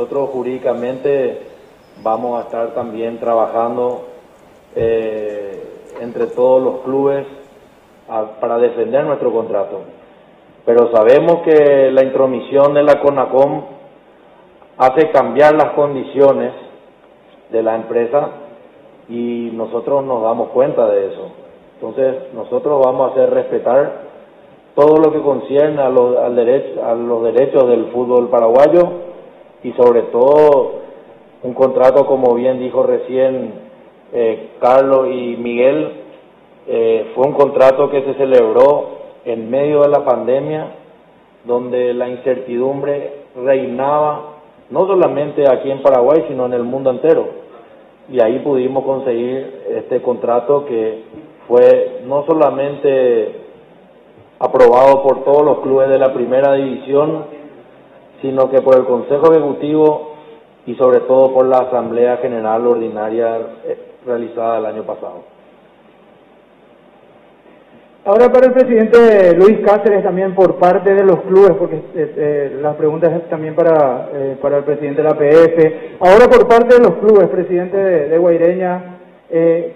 nosotros jurídicamente vamos a estar también trabajando eh, entre todos los clubes para defender nuestro contrato. Pero sabemos que la intromisión de la CONACOM hace cambiar las condiciones de la empresa y nosotros nos damos cuenta de eso. Entonces nosotros vamos a hacer respetar todo lo que concierne a los, al a los derechos del fútbol paraguayo y sobre todo un contrato como bien dijo recién eh, Carlos y Miguel, eh, fue un contrato que se celebró en medio de la pandemia, donde la incertidumbre reinaba no solamente aquí en Paraguay, sino en el mundo entero. Y ahí pudimos conseguir este contrato que fue no solamente aprobado por todos los clubes de la primera división, sino que por el Consejo Ejecutivo y sobre todo por la Asamblea General Ordinaria eh, realizada el año pasado. Ahora para el presidente Luis Cáceres también por parte de los clubes, porque eh, eh, las preguntas es también para, eh, para el presidente de la PF. Ahora por parte de los clubes, presidente de, de Guaireña,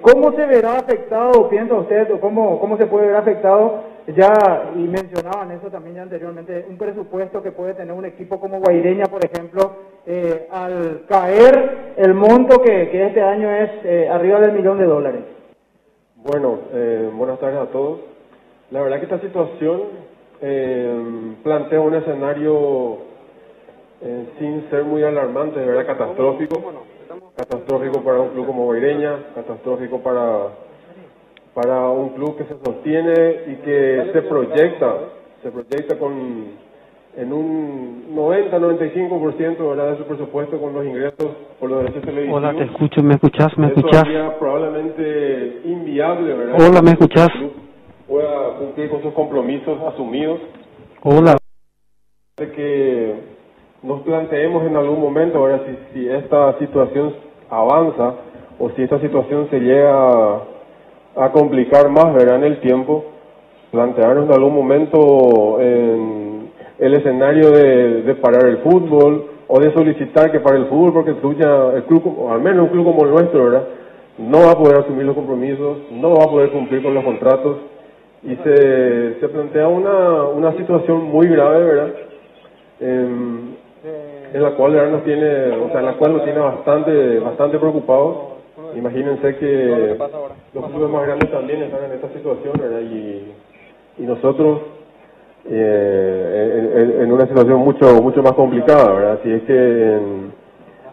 ¿cómo se verá afectado, piensa usted, o cómo, cómo se puede ver afectado, ya, y mencionaban eso también ya anteriormente, un presupuesto que puede tener un equipo como Guaireña, por ejemplo, al caer el monto que, que este año es arriba del millón de dólares? Bueno, buenas tardes a todos. La verdad que esta situación eh, plantea un escenario eh, sin ser muy alarmante, de verdad catastrófico, catastrófico para un club como Guaireña, catastrófico para, para un club que se sostiene y que se proyecta, se proyecta con en un 90-95% ¿verdad? de su presupuesto con los ingresos por los derechos televisivos. Hola, te escucho, ¿me escuchas? ¿Me escuchas? probablemente inviable, ¿verdad? Hola, ¿me escuchas? pueda cumplir con sus compromisos asumidos. Hola. De que nos planteemos en algún momento, ahora si, si esta situación avanza o si esta situación se llega a, complicar más, verán el tiempo, plantearnos en algún momento en el escenario de, de parar el fútbol o de solicitar que para el fútbol, porque el club, club, al menos un club como el nuestro, ¿verdad? no va a poder asumir los compromisos, no va a poder cumplir con los contratos y se, se plantea una, una situación muy grave, ¿verdad? En, la cual nos tiene, o sea, en la cual nos tiene bastante, bastante preocupados. Imagínense que los clubes más grandes también están en esta situación, ¿verdad? Y, y nosotros eh, en, una situación mucho mucho más complicada, ¿verdad? Si es que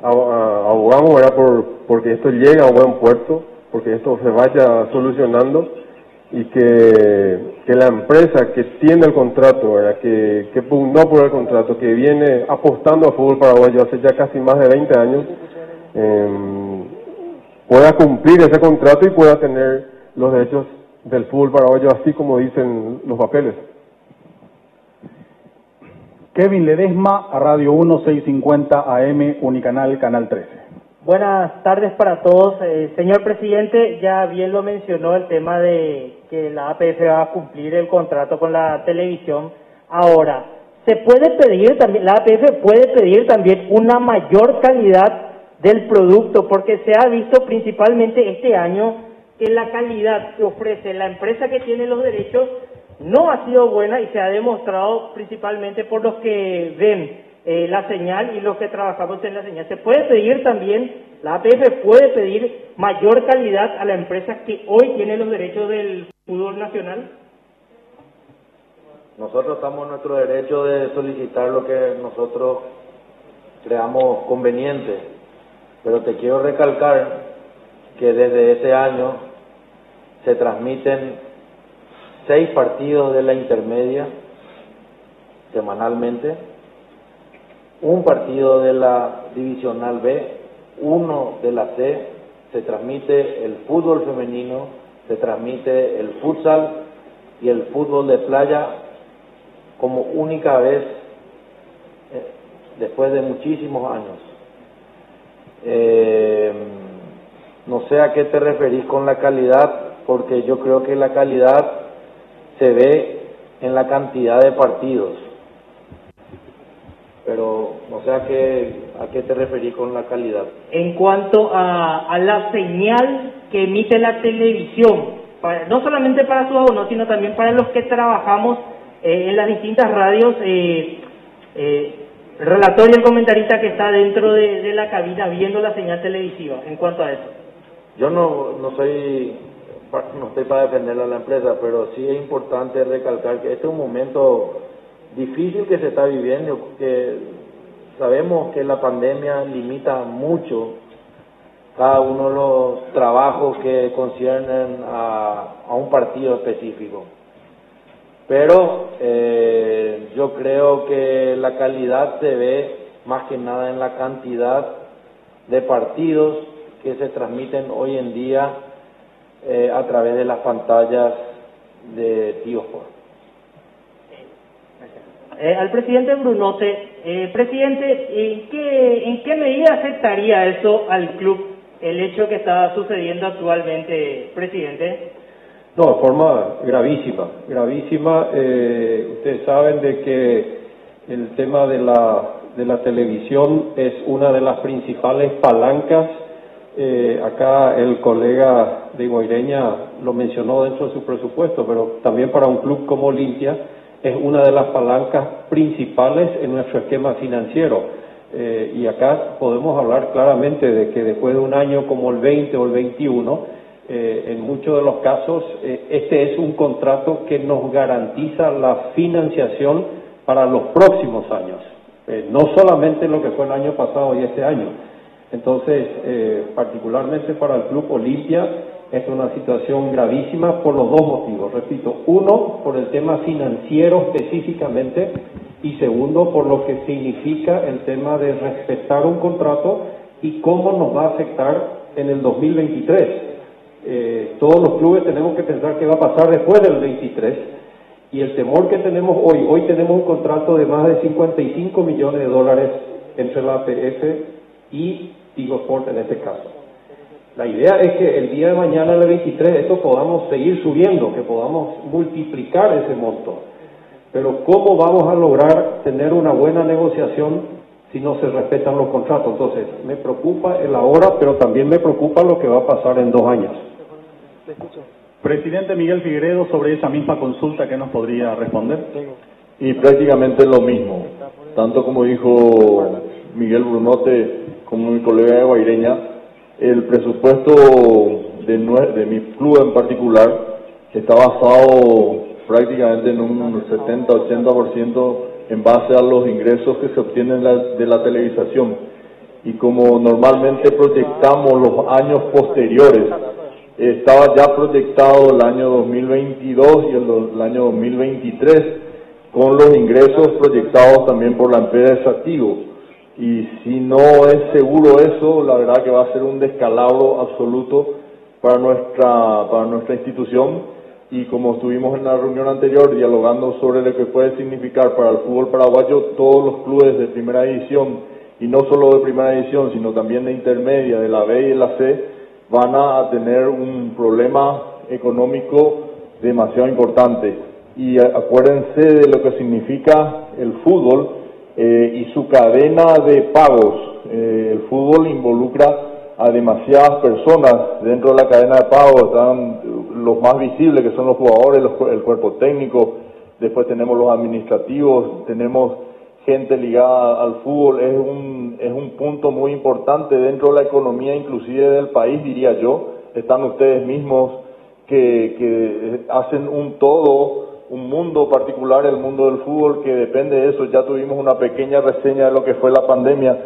abogamos, ¿verdad? Por, porque esto llegue a un buen puerto, porque esto se vaya solucionando y que, que la empresa que tiene el contrato, ¿verdad? Que, que pugnó por el contrato, que viene apostando a fútbol paraguayo hace ya casi más de 20 años, eh, pueda cumplir ese contrato y pueda tener los derechos del fútbol paraguayo así como dicen los papeles. Kevin Ledesma, a Radio 1650 AM, Unicanal, Canal 13. Buenas tardes para todos. Eh, señor presidente, ya bien lo mencionó el tema de que la APF va a cumplir el contrato con la televisión. Ahora, se puede pedir también, la APF puede pedir también una mayor calidad del producto, porque se ha visto principalmente este año que la calidad que ofrece la empresa que tiene los derechos no ha sido buena y se ha demostrado principalmente por los que ven eh, la señal y los que trabajamos en la señal. Se puede pedir también, la APF puede pedir mayor calidad a la empresa que hoy tiene los derechos del fútbol nacional. Nosotros estamos en nuestro derecho de solicitar lo que nosotros creamos conveniente, pero te quiero recalcar que desde este año se transmiten seis partidos de la intermedia semanalmente un partido de la Divisional B, uno de la C, se transmite el fútbol femenino, se transmite el futsal y el fútbol de playa como única vez eh, después de muchísimos años. Eh, no sé a qué te referís con la calidad, porque yo creo que la calidad se ve en la cantidad de partidos pero no sé a qué, a qué te referís con la calidad. En cuanto a, la señal que emite la televisión, no solamente para sus abonos, sino también para los que trabajamos eh, en las distintas radios, eh, eh, el relator y el comentarista que está dentro de, la cabina viendo la señal televisiva, en cuanto a eso. Yo no, no soy, no estoy para defender a la empresa, pero sí es importante recalcar que este es un momento difícil que se está viviendo, que sabemos que la pandemia limita mucho cada uno de los trabajos que conciernen a un partido específico. Pero eh, yo creo que la calidad se ve más que nada en la cantidad de partidos que se transmiten hoy en día eh, a través de las pantallas de Tío Sport. Eh, al presidente Brunote, eh, presidente, ¿en qué, ¿en qué medida afectaría eso al club, el hecho que está sucediendo actualmente, presidente? No, de forma gravísima, gravísima. Eh, ustedes saben de que el tema de la, de la televisión es una de las principales palancas. Eh, acá el colega de Guaireña lo mencionó dentro de su presupuesto, pero también para un club como Olimpia es una de las palancas principales en nuestro esquema financiero. Eh, y acá podemos hablar claramente de que después de un año como el 20 o el 21, eh, en muchos de los casos, eh, este es un contrato que nos garantiza la financiación para los próximos años, eh, no solamente lo que fue el año pasado y este año. Entonces, particularmente para el Club Olimpia, es una situación gravísima por los dos motivos. Repito, uno, por el tema financiero específicamente, y segundo, por lo que significa el tema de respetar un contrato y cómo nos va a afectar en el 2023 eh, todos los clubes tenemos que pensar qué va a pasar después del 23 y el temor que tenemos hoy, hoy tenemos un contrato de más de 55 millones de dólares entre la APF y Tigo Sport en este caso. La idea es que el día de mañana, el 23, esto podamos seguir subiendo, que podamos multiplicar ese monto. Pero ¿cómo vamos a lograr tener una buena negociación si no se respetan los contratos? Entonces, me preocupa el ahora, pero también me preocupa lo que va a pasar en dos años. Presidente Miguel Figueredo, sobre esa misma consulta, ¿qué nos podría responder? Y prácticamente lo mismo, tanto como dijo Miguel Brunote como mi colega de Guaireña, el presupuesto de, mi club en particular está basado prácticamente en un 70-80% en base a los ingresos que se obtienen de la televisación. Y como normalmente proyectamos los años posteriores, estaba ya proyectado el año 2022 y el, el año 2023 con los ingresos proyectados también por la empresa Tigo. Y si no es seguro eso, la verdad que va a ser un descalabro absoluto para nuestra, para nuestra institución. Y como estuvimos en la reunión anterior dialogando sobre lo que puede significar para el fútbol paraguayo, todos los clubes de primera división, y no solo de primera división, sino también de intermedia, de la B y de la C, van a tener un problema económico demasiado importante. Y acuérdense de lo que significa el fútbol eh, y su cadena de pagos. Eh, el fútbol involucra a demasiadas personas dentro de la cadena de pagos. Están los más visibles, que son los jugadores, los el cuerpo técnico, después tenemos los administrativos, tenemos gente ligada al fútbol, es un, es un punto muy importante dentro de la economía inclusive del país, diría yo. Están ustedes mismos que, que hacen un todo, un mundo particular, el mundo del fútbol, que depende de eso. Ya tuvimos una pequeña reseña de lo que fue la pandemia,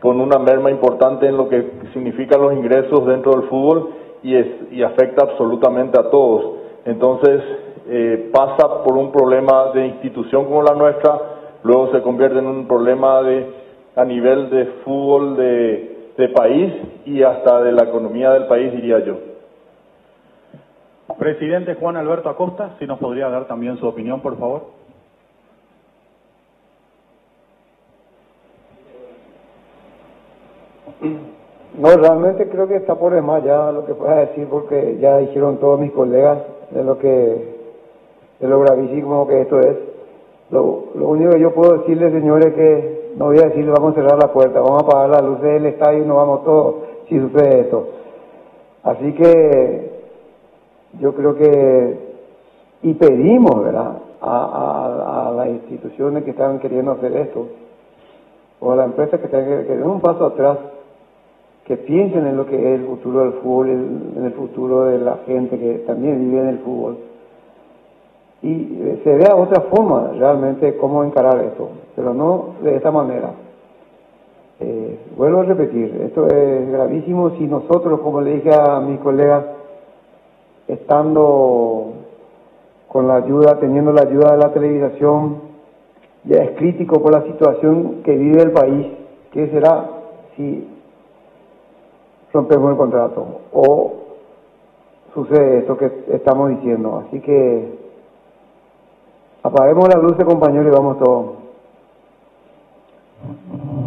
con una merma importante en lo que significan los ingresos dentro del fútbol y, es, y afecta absolutamente a todos. Entonces, eh, pasa por un problema de institución como la nuestra, luego se convierte en un problema de a nivel de fútbol de, de país y hasta de la economía del país, diría yo. Presidente Juan Alberto Acosta, si nos podría dar también su opinión, por favor. No, realmente creo que está por demás ya lo que pueda decir porque ya dijeron todos mis colegas de lo que de lo gravísimo que esto es. Lo, lo único que yo puedo decirles, señores, que no voy a decir vamos a cerrar la puerta, vamos a apagar las luces del estadio y nos vamos todos si sucede esto. Así que yo creo que, y pedimos, ¿verdad?, a, a, las instituciones que están queriendo hacer esto, o a las empresas que están queriendo un paso atrás, que piensen en lo que es el futuro del fútbol, en el futuro de la gente que también vive en el fútbol. Y se vea otra forma realmente cómo encarar esto, pero no de esta manera. Eh, vuelvo a repetir, esto es gravísimo si nosotros, como le dije a mis colegas, estando con la ayuda, teniendo la ayuda de la televisación, ya es crítico por la situación que vive el país. ¿Qué será si rompemos el contrato o sucede esto que estamos diciendo? Así que apaguemos la luz, compañeros, y vamos todos.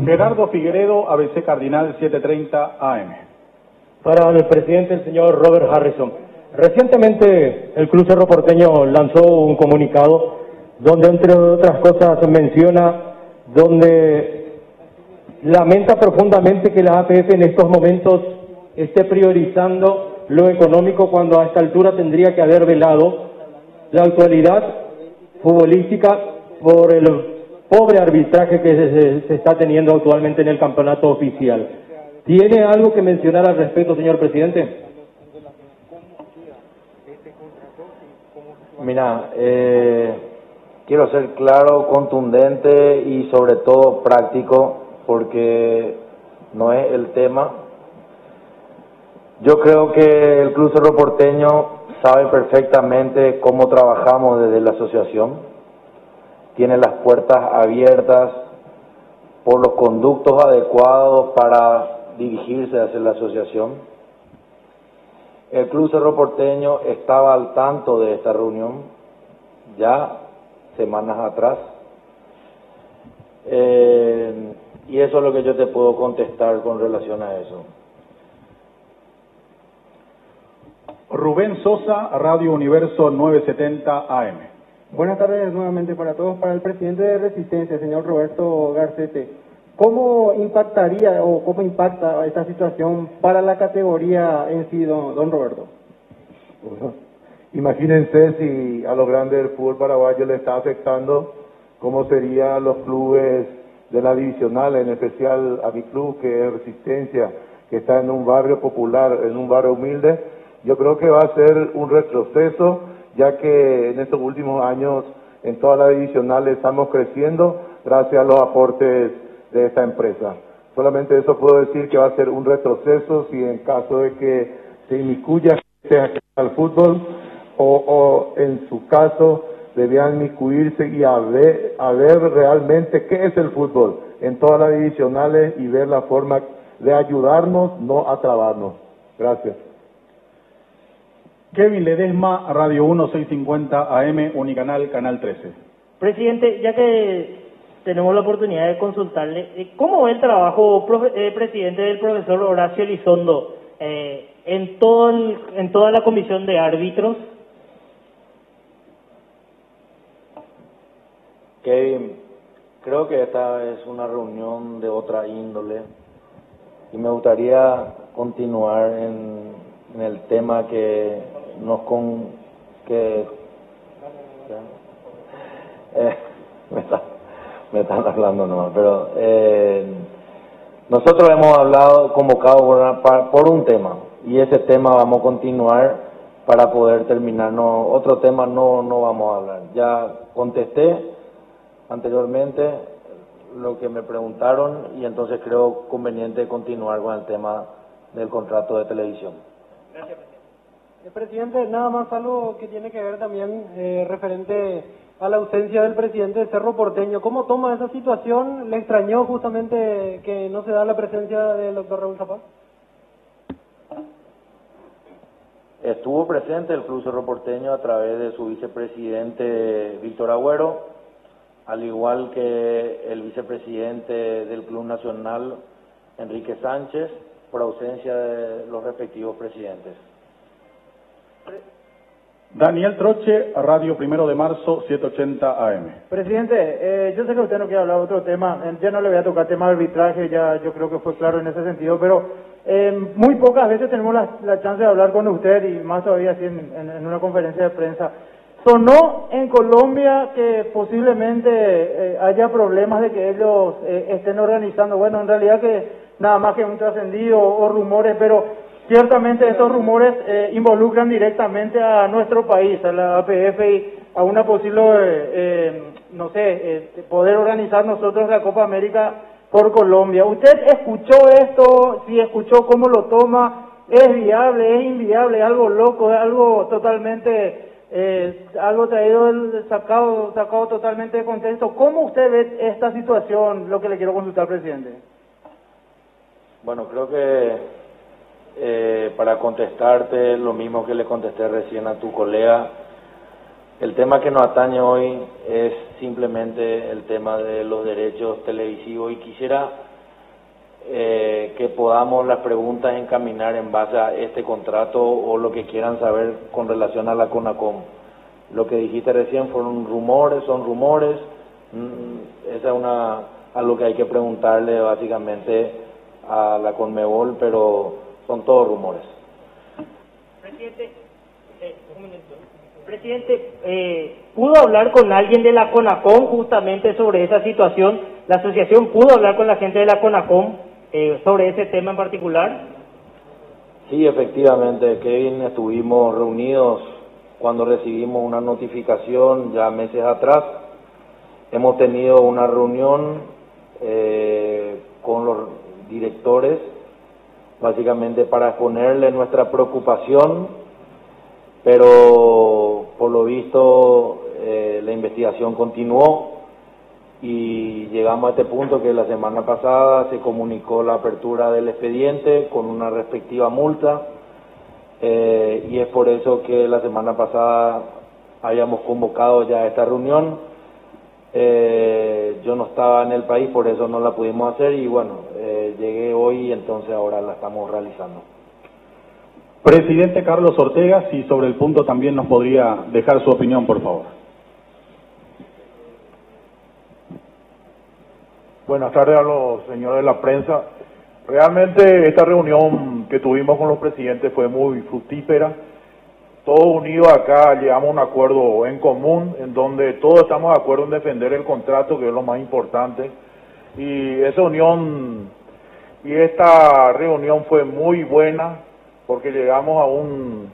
Gerardo Figueredo, ABC Cardinal 730 AM. Para el presidente, el señor Robert Harrison. Recientemente el Club Cerro Porteño lanzó un comunicado donde entre otras cosas menciona donde lamenta profundamente que la APF en estos momentos esté priorizando lo económico cuando a esta altura tendría que haber velado la actualidad futbolística por el pobre arbitraje que se, se, está teniendo actualmente en el campeonato oficial. ¿Tiene algo que mencionar al respecto, señor presidente? Mira, eh, quiero ser claro, contundente y sobre todo práctico, porque no es el tema. Yo creo que el Club Cerro Porteño sabe perfectamente cómo trabajamos desde la asociación. Tiene las puertas abiertas por los conductos adecuados para dirigirse hacia la asociación el Club Cerro Porteño estaba al tanto de esta reunión ya semanas atrás. Eh, y eso es lo que yo te puedo contestar con relación a eso. Rubén Sosa, Radio Universo 970 AM. Buenas tardes nuevamente para todos. Para el presidente de Resistencia, señor Roberto Garcete. ¿Cómo impactaría o cómo impacta esta situación para la categoría en sí, don, Roberto? imagínense si a los grandes del fútbol paraguayo le está afectando cómo serían los clubes de la divisional, en especial a mi club que es Resistencia, que está en un barrio popular, en un barrio humilde. Yo creo que va a ser un retroceso, ya que en estos últimos años en todas las divisionales estamos creciendo gracias a los aportes de esta empresa. Solamente eso puedo decir que va a ser un retroceso si en caso de que se inmiscuya al fútbol o, o en su caso debían inmiscuirse y a ver, a ver realmente qué es el fútbol en todas las divisionales y ver la forma de ayudarnos, no a trabarnos. Gracias. Kevin Ledesma, Radio 1650 AM, Unicanal, Canal 13. Presidente, ya que tenemos la oportunidad de consultarle eh, cómo ve el trabajo, eh, presidente, del profesor Horacio Elizondo eh, en, todo en toda la comisión de árbitros. Kevin, creo que esta es una reunión de otra índole y me gustaría continuar en, en el tema que nos con que eh, me está me están hablando nomás, pero eh, nosotros hemos hablado, convocado por, un tema y ese tema vamos a continuar para poder terminar. No, otro tema no, no vamos a hablar. Ya contesté anteriormente lo que me preguntaron y entonces creo conveniente continuar con el tema del contrato de televisión. Gracias. Eh, presidente, nada más algo que tiene que ver también eh, referente a la ausencia del presidente de Cerro Porteño. ¿Cómo toma esa situación? ¿Le extrañó justamente que no se da la presencia del doctor Raúl Zapata? Estuvo presente el Club Cerro Porteño a través de su vicepresidente Víctor Agüero, al igual que el vicepresidente del Club Nacional Enrique Sánchez, por ausencia de los respectivos presidentes. Daniel Troche, Radio Primero de Marzo, 780 AM. Presidente, eh, yo sé que usted no quiere hablar de otro tema, eh, ya no le voy a tocar tema de arbitraje, ya yo creo que fue claro en ese sentido, pero eh, muy pocas veces tenemos la, la chance de hablar con usted y más todavía así en, una conferencia de prensa. Sonó en Colombia que posiblemente eh, haya problemas de que ellos estén organizando, bueno, en realidad que nada más que un trascendido o rumores, pero ciertamente estos rumores eh, involucran directamente a nuestro país, a la APF y a una posible, eh, eh, no sé, eh, poder organizar nosotros la Copa América por Colombia. ¿Usted escuchó esto? Si escuchó, ¿cómo lo toma? ¿Es viable? ¿Es inviable? ¿Es algo loco? ¿Es algo totalmente, eh, algo traído, sacado, sacado totalmente de contexto? ¿Cómo usted ve esta situación? Lo que le quiero consultar, presidente. Bueno, creo que eh, para contestarte lo mismo que le contesté recién a tu colega, el tema que nos atañe hoy es simplemente el tema de los derechos televisivos y quisiera eh, que podamos las preguntas encaminar en base a este contrato o lo que quieran saber con relación a la CONACOM. Lo que dijiste recién fueron rumores, son rumores, mm, esa es una algo que hay que preguntarle básicamente a la Conmebol, pero son todos rumores. Presidente, eh, un minuto. Presidente, eh, ¿pudo hablar con alguien de la CONACOM justamente sobre esa situación? ¿La asociación pudo hablar con la gente de la CONACOM eh, sobre ese tema en particular? Sí, efectivamente, Kevin, estuvimos reunidos cuando recibimos una notificación ya meses atrás. Hemos tenido una reunión eh, con los directores, básicamente para exponerle nuestra preocupación, pero por lo visto eh, la investigación continuó y llegamos a este punto que la semana pasada se comunicó la apertura del expediente con una respectiva multa eh, y es por eso que la semana pasada habíamos convocado ya esta reunión. Eh, yo no estaba en el país, por eso no la pudimos hacer y bueno, llegué hoy y entonces ahora la estamos realizando. Presidente Carlos Ortega, si sobre el punto también nos podría dejar su opinión, por favor. Buenas tardes a los señores de la prensa. Realmente esta reunión que tuvimos con los presidentes fue muy fructífera. Todos unidos acá llegamos a un acuerdo en común en donde todos estamos de acuerdo en defender el contrato, que es lo más importante. Y esa unión y esta reunión fue muy buena porque llegamos a un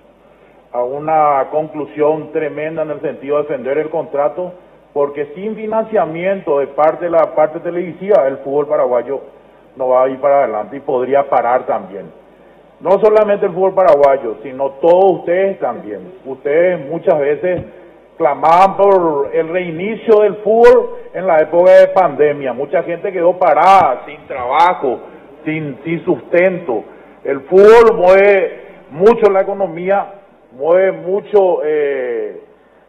a una conclusión tremenda en el sentido de defender el contrato, porque sin financiamiento de parte de la parte televisiva, el fútbol paraguayo no va a ir para adelante y podría parar también. No solamente el fútbol paraguayo, sino todos ustedes también. Ustedes muchas veces clamaban por el reinicio del fútbol en la época de pandemia. Mucha gente quedó parada, sin trabajo, sin, sin sustento. El fútbol mueve mucho la economía, mueve mucho eh,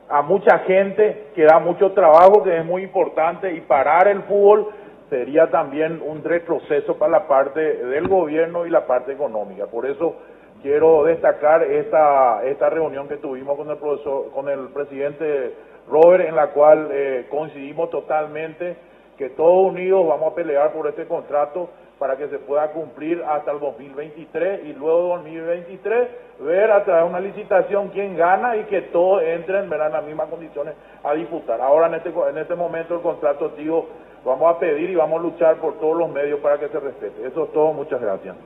a mucha gente, que da mucho trabajo, que es muy importante, y parar el fútbol sería también un retroceso para la parte del gobierno y la parte económica. Por eso quiero destacar esta, esta reunión que tuvimos con el profesor, con el presidente Robert, en la cual eh, coincidimos totalmente que todos unidos vamos a pelear por este contrato para que se pueda cumplir hasta el 2023 y luego de 2023 ver a través de una licitación quién gana y que todos entren ¿verdad? en las mismas condiciones a disputar. Ahora en este, en este momento el contrato, digo, vamos a pedir y vamos a luchar por todos los medios para que se respete. Eso es todo, muchas gracias.